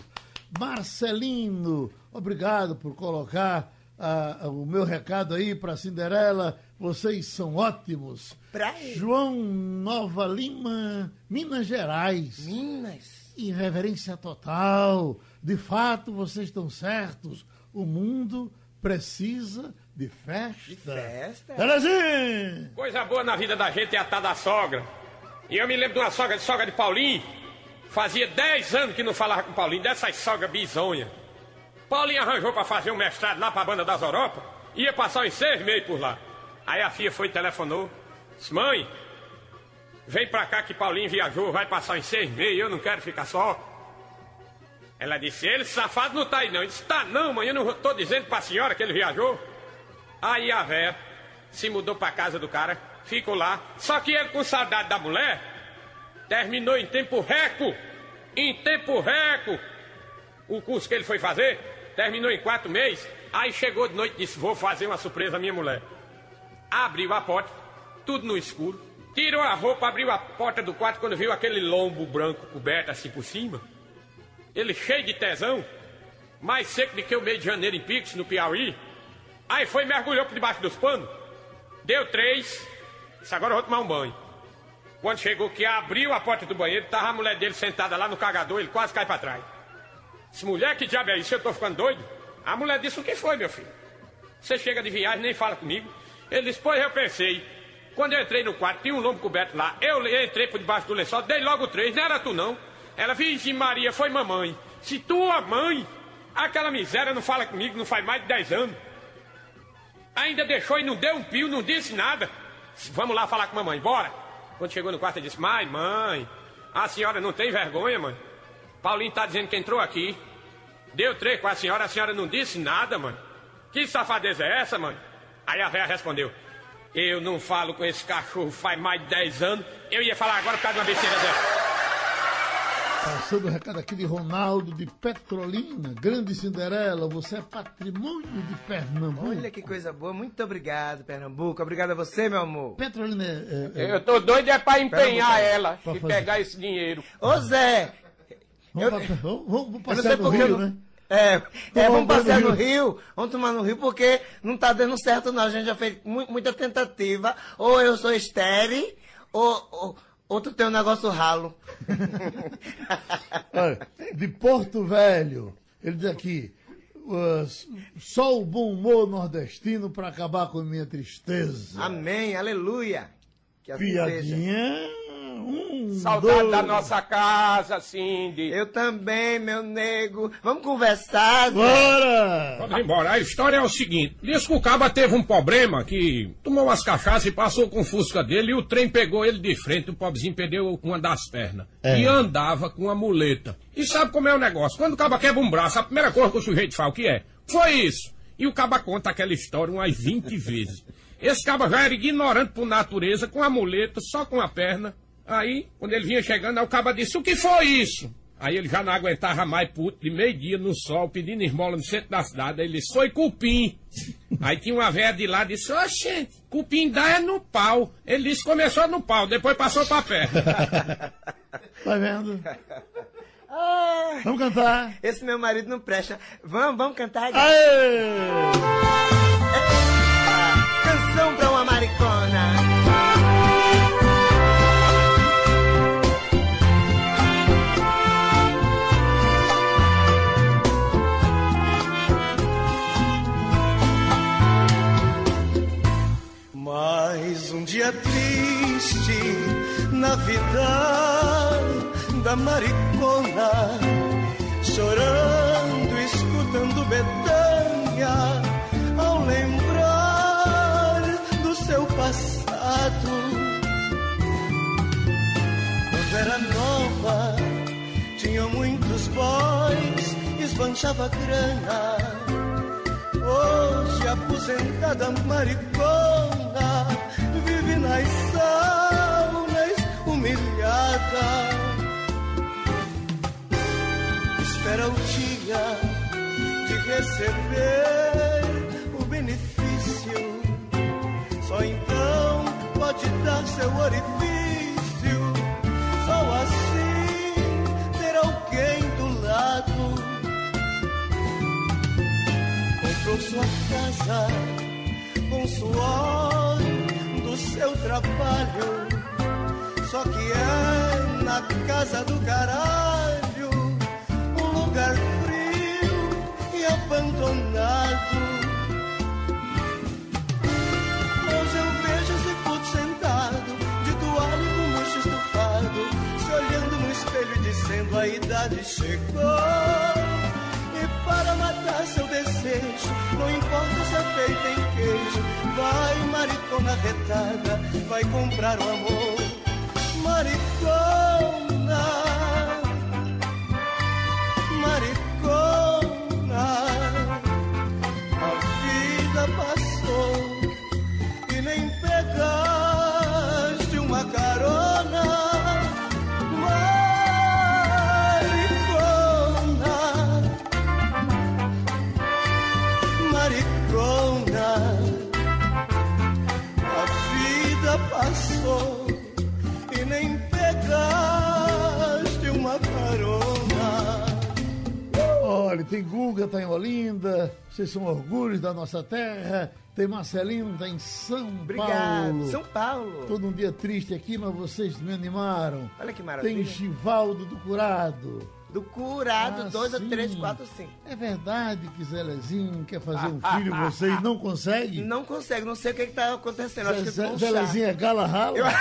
Marcelino, obrigado por colocar ah, o meu recado aí para Cinderela. Vocês são ótimos. João Nova Lima, Minas Gerais. Minas. Irreverência total. De fato, vocês estão certos. O mundo precisa de festa. De festa? Telezinho! Coisa boa na vida da gente é a tal da sogra. E eu me lembro de uma sogra de sogra de Paulinho. Fazia 10 anos que não falava com Paulinho, dessas sogra bizonha. Paulinho arranjou para fazer um mestrado lá para a banda das Europa. Ia passar uns seis meses por lá. Aí a filha foi e telefonou. Disse, mãe, vem pra cá que Paulinho viajou, vai passar uns seis meses, eu não quero ficar só. Ela disse, ele safado não tá aí não. Ele disse, tá não, mãe, eu não tô dizendo pra senhora que ele viajou. Aí a véia se mudou pra casa do cara, ficou lá. Só que ele com saudade da mulher, terminou em tempo reco. Em tempo reco. O curso que ele foi fazer, terminou em quatro meses. Aí chegou de noite e disse, vou fazer uma surpresa à minha mulher. Abriu a porta, tudo no escuro. Tirou a roupa, abriu a porta do quarto quando viu aquele lombo branco coberto assim por cima. Ele cheio de tesão, mais seco do que o mês de janeiro em Pix, no Piauí. Aí foi mergulhou por debaixo dos panos. Deu três. Disse, agora eu vou tomar um banho. Quando chegou que abriu a porta do banheiro, tava a mulher dele sentada lá no cagador, ele quase cai para trás. Disse, mulher, que diabo é isso? Eu tô ficando doido? A mulher disse, o que foi, meu filho? Você chega de viagem, nem fala comigo. Ele disse, pois eu pensei. Quando eu entrei no quarto, tinha um lombo coberto lá. Eu entrei por debaixo do lençol, dei logo três, não era tu não. Ela, Virgem Maria, foi mamãe. Se tua mãe, aquela miséria não fala comigo, não faz mais de dez anos. Ainda deixou e não deu um pio, não disse nada. Vamos lá falar com mamãe, bora. Quando chegou no quarto, ele disse, mãe, mãe, a senhora não tem vergonha, mãe? Paulinho tá dizendo que entrou aqui. Deu três com a senhora, a senhora não disse nada, mãe. Que safadeza é essa, mãe? Aí a velha respondeu, eu não falo com esse cachorro faz mais de dez anos. Eu ia falar agora por causa de uma besteira dessa. Passando o recado aqui de Ronaldo de Petrolina, grande Cinderela, você é patrimônio de Pernambuco. Olha que coisa boa. Muito obrigado, Pernambuco. Obrigado a você, meu amor. Petrolina é, é- Eu tô doido é pra empenhar Pernambuco. ela Pra e fazer. pegar esse dinheiro. Ô, Zé. Vamos, pra- vamos, vamos Eu não passear no Rio, eu né? É, é, vamos passear no no Rio, vamos tomar no Rio, porque não tá dando certo não. A gente já fez mu- muita tentativa. Ou eu sou estéreo, ou, ou, ou tu tem um negócio ralo. Olha, de Porto Velho, ele diz aqui, uh, só o bom humor nordestino para acabar com a minha tristeza. Amém, aleluia. Que assim seja. Um, Saudade dois. da nossa casa, Cindy. Eu também, meu nego. Vamos conversar, Zé. Bora! Vamos embora. A história é o seguinte: diz que o caba teve um problema que tomou umas cachaças e passou com o fusca dele e o trem pegou ele de frente. O pobrezinho perdeu uma das pernas. É. E andava com a muleta. E sabe como é o negócio? Quando o caba quebra um braço, a primeira coisa que o sujeito fala, o que é? Foi isso. E o caba conta aquela história umas 20 vezes. Esse caba já era ignorante por natureza, com a muleta, só com a perna. Aí, quando ele vinha chegando, aí o caba disse: O que foi isso? Aí ele já não aguentava mais, puto, de meio-dia no sol, pedindo esmola no centro da cidade. Aí ele disse: Foi cupim. Aí tinha uma velha de lá e disse: Oxente, cupim dá é no pau. Ele disse: Começou no pau, depois passou pra perna. Tá vendo? Ah, Vamos cantar. esse meu marido não presta. Vamos, vamos cantar. Aê! Maricona, chorando, escutando Betânia, ao lembrar do seu passado. Quando era nova, tinha muitos boys, esbanjava grana. Hoje aposentada maricona Vive nas saunas humilhada Espera o dia de receber o benefício Só então pode dar seu orifício Só assim ter alguém do lado comprou sua casa com suor do seu trabalho. Só que é na casa do caralho, lugar frio e abandonado. Hoje eu vejo esse puto sentado, de toalha com bucho estufado, se olhando no espelho e dizendo a idade chegou. E para matar seu desejo não importa se é feita em queijo. Vai, maricona retada, vai comprar o amor. Maricona, Guga, tá em Olinda, vocês são orgulhos da nossa terra. Tem Marcelino, tá em São Obrigado. Paulo. São Paulo. Todo um dia triste aqui, mas vocês me animaram. Olha que maravilha. Tem Chivaldo do Curado. Do curado, Ah, dois ou sim. três, quatro, cinco. É verdade que Zelezinho quer fazer um filho e vocês não conseguem? Não consegue, não sei o que, que tá acontecendo. Zé- Zelezinho é gala rala? Eu...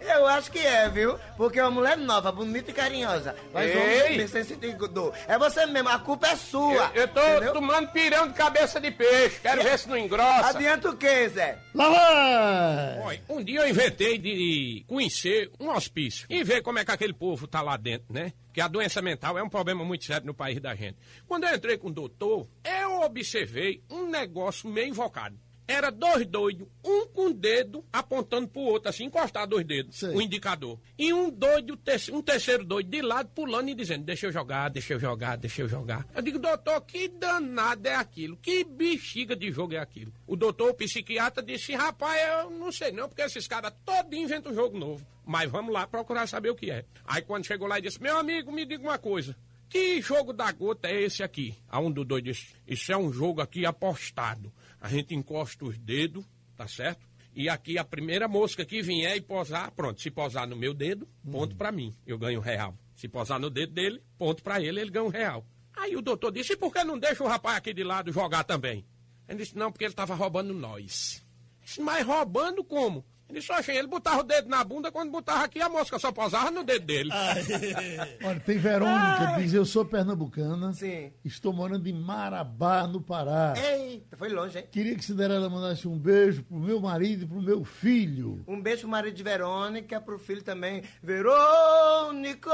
Eu acho que é, viu? Porque é uma mulher nova, bonita e carinhosa. Mas Ei! homem sem sentido dor. É você mesmo, a culpa é sua. Eu, eu tô entendeu? tomando pirão de cabeça de peixe. Quero ver se não engrossa. Adianta o quê, Zé? Lá vai! Um dia eu inventei de conhecer um hospício e ver como é que aquele povo tá lá dentro, né? Que a doença mental é um problema muito sério no país da gente. Quando eu entrei com o doutor, eu observei um negócio meio invocado. Era dois doidos, um com o dedo apontando pro outro, assim, encostar dois dedos, Sei. o indicador. E um doido, um terceiro doido de lado, pulando e dizendo, deixa eu jogar, deixa eu jogar, deixa eu jogar. Eu digo, doutor, que danado é aquilo? Que bexiga de jogo é aquilo? O doutor, o psiquiatra, disse, rapaz, eu não sei não, porque esses caras todos inventam um jogo novo. Mas vamos lá procurar saber o que é. Aí quando chegou lá, ele disse, meu amigo, me diga uma coisa. Que jogo da gota é esse aqui? A um do doido disse, isso é um jogo aqui apostado. A gente encosta os dedos, tá certo? E aqui a primeira mosca que vier e posar, pronto, se posar no meu dedo, ponto pra mim, eu ganho um real. Se posar no dedo dele, ponto pra ele, ele ganha um real. Aí o doutor disse, e por que não deixa o rapaz aqui de lado jogar também? Ele disse, não, porque ele tava roubando nós. Disse, mas roubando como? Ele disse, oxe, ele botava o dedo na bunda, quando botava aqui a mosca só posava no dedo dele. Olha, tem Verônica, diz eu sou pernambucana. Sim. Estou morando em Marabá, no Pará. Eita, foi longe, hein? Queria que Cinderela mandasse um beijo pro meu marido e pro meu filho. Um beijo pro marido de Verônica, pro filho também. Verônica!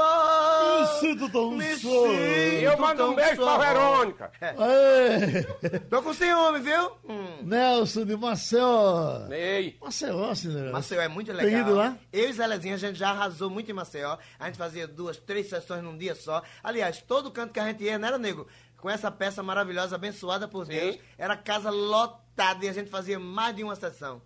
Me sinto tão Me só. sinto eu mando um beijo pra só. Verônica. Ei, Tô com ciúme, viu? Hum. Nelson de Maceió. Ei, Maceió, Cinderela. Maceió é muito Tem legal. ido lá? Eu e Zelezinha, a gente já arrasou muito em Maceió. A gente fazia duas, três sessões num dia só. Aliás, todo canto que a gente ia, não era nego? Com essa peça maravilhosa, abençoada por Deus, era casa lotada e a gente fazia mais de uma sessão.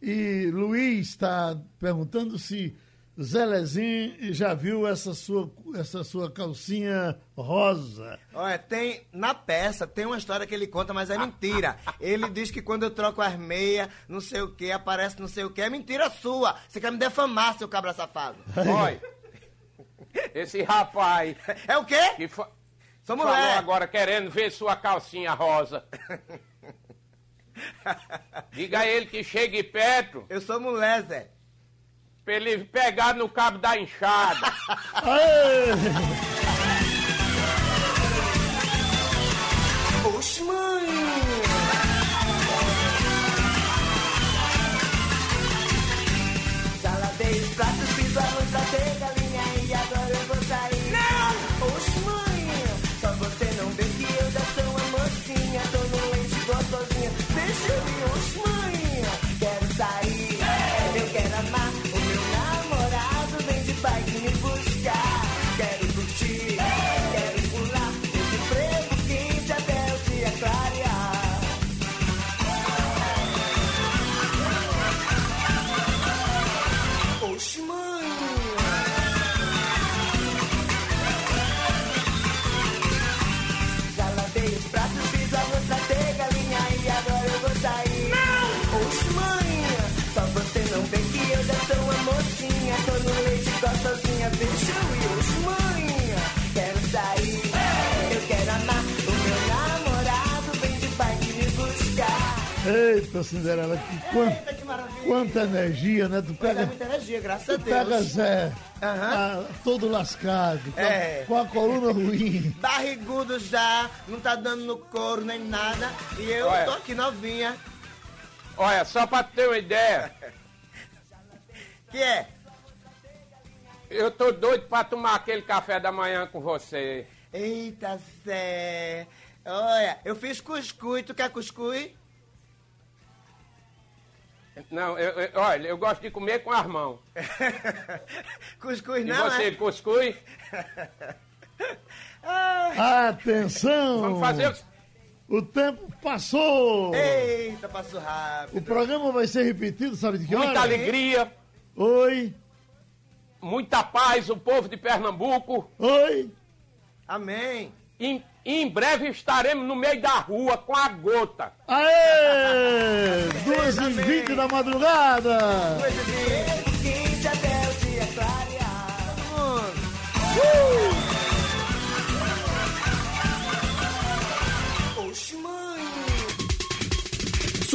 E Luiz está perguntando se Zelezinho já viu essa sua, essa sua calcinha rosa. Olha, tem. Na peça tem uma história que ele conta, mas é mentira. Ele diz que quando eu troco as meias, não sei o que, aparece não sei o que. É mentira sua. Você quer me defamar, seu cabra safado. olha. Esse rapaz É o quê? que fa Sou falou mulher. agora querendo ver sua calcinha rosa. Diga a ele que chegue perto Eu sou mulher, Zé. Pra ele pegar no cabo da enxada. Oxe, mãe! Os pratos, fiz o arroz, tratei Eita, Cinderela, que quanto, Eita, que maravilha! quanta energia, né? Tu é pega, muita energia, graças a tu pega Deus. Zé, Aham. ah, todo lascado, com, a- É. com a coluna ruim. Barrigudo já, não tá dando no couro nem nada. E eu Olha. tô aqui novinha. Olha, só pra ter uma ideia, Que é? Eu tô doido pra tomar aquele café da manhã com você. Eita, Zé. Olha, eu fiz cuscuz. Tu quer cuscuz? Não, eu, eu- olha, eu gosto de comer com as mãos. Cuscuz E não, você, é? cuscuz? Atenção! Vamos fazer o... O tempo passou! Eita, passou rápido. O programa vai ser repetido, sabe de que hora? Muita alegria, Oi, muita paz, o povo de Pernambuco. oi. Amém. Em, em breve estaremos no meio da rua com a gota. Aê! Duas e vinte da madrugada! Coisa de